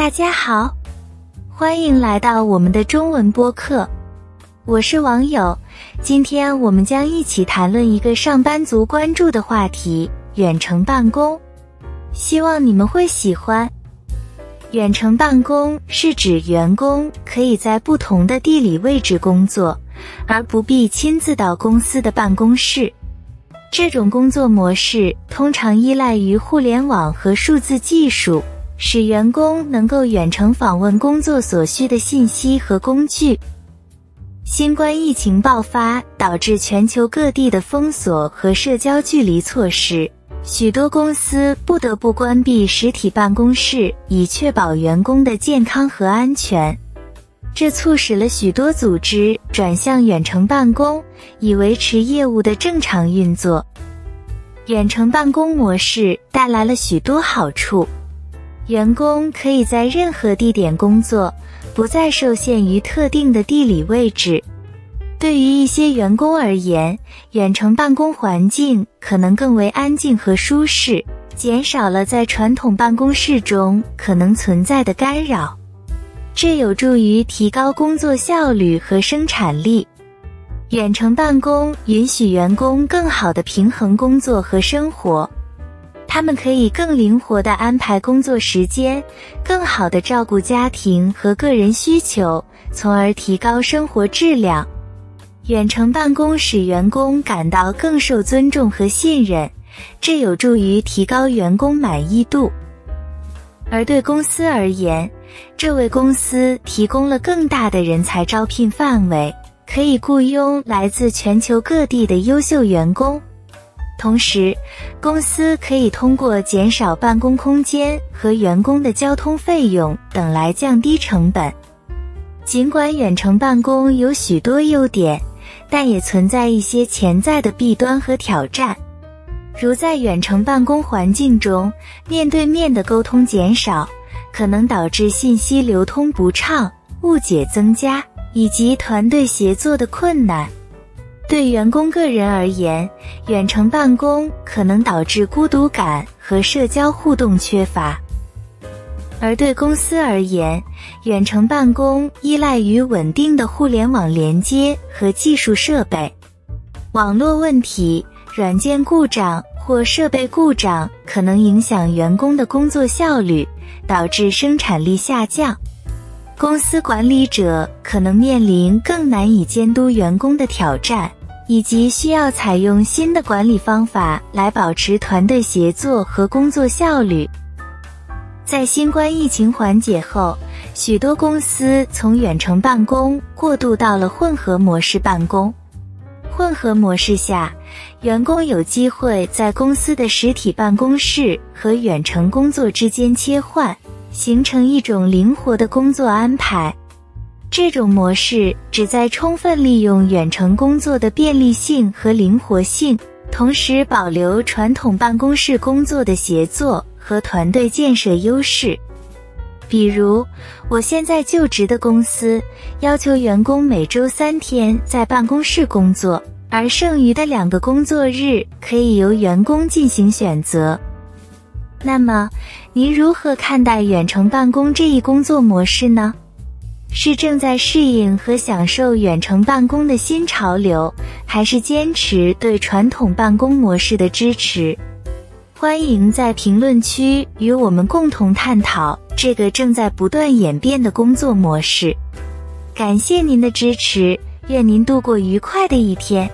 大家好，欢迎来到我们的中文播客，我是网友。今天我们将一起谈论一个上班族关注的话题——远程办公。希望你们会喜欢。远程办公是指员工可以在不同的地理位置工作，而不必亲自到公司的办公室。这种工作模式通常依赖于互联网和数字技术。使员工能够远程访问工作所需的信息和工具。新冠疫情爆发导致全球各地的封锁和社交距离措施，许多公司不得不关闭实体办公室，以确保员工的健康和安全。这促使了许多组织转向远程办公，以维持业务的正常运作。远程办公模式带来了许多好处。员工可以在任何地点工作，不再受限于特定的地理位置。对于一些员工而言，远程办公环境可能更为安静和舒适，减少了在传统办公室中可能存在的干扰。这有助于提高工作效率和生产力。远程办公允许员工更好地平衡工作和生活。他们可以更灵活地安排工作时间，更好地照顾家庭和个人需求，从而提高生活质量。远程办公使员工感到更受尊重和信任，这有助于提高员工满意度。而对公司而言，这为公司提供了更大的人才招聘范围，可以雇佣来自全球各地的优秀员工。同时，公司可以通过减少办公空间和员工的交通费用等来降低成本。尽管远程办公有许多优点，但也存在一些潜在的弊端和挑战，如在远程办公环境中，面对面的沟通减少，可能导致信息流通不畅、误解增加以及团队协作的困难。对员工个人而言，远程办公可能导致孤独感和社交互动缺乏；而对公司而言，远程办公依赖于稳定的互联网连接和技术设备。网络问题、软件故障或设备故障可能影响员工的工作效率，导致生产力下降。公司管理者可能面临更难以监督员工的挑战。以及需要采用新的管理方法来保持团队协作和工作效率。在新冠疫情缓解后，许多公司从远程办公过渡到了混合模式办公。混合模式下，员工有机会在公司的实体办公室和远程工作之间切换，形成一种灵活的工作安排。这种模式旨在充分利用远程工作的便利性和灵活性，同时保留传统办公室工作的协作和团队建设优势。比如，我现在就职的公司要求员工每周三天在办公室工作，而剩余的两个工作日可以由员工进行选择。那么，您如何看待远程办公这一工作模式呢？是正在适应和享受远程办公的新潮流，还是坚持对传统办公模式的支持？欢迎在评论区与我们共同探讨这个正在不断演变的工作模式。感谢您的支持，愿您度过愉快的一天。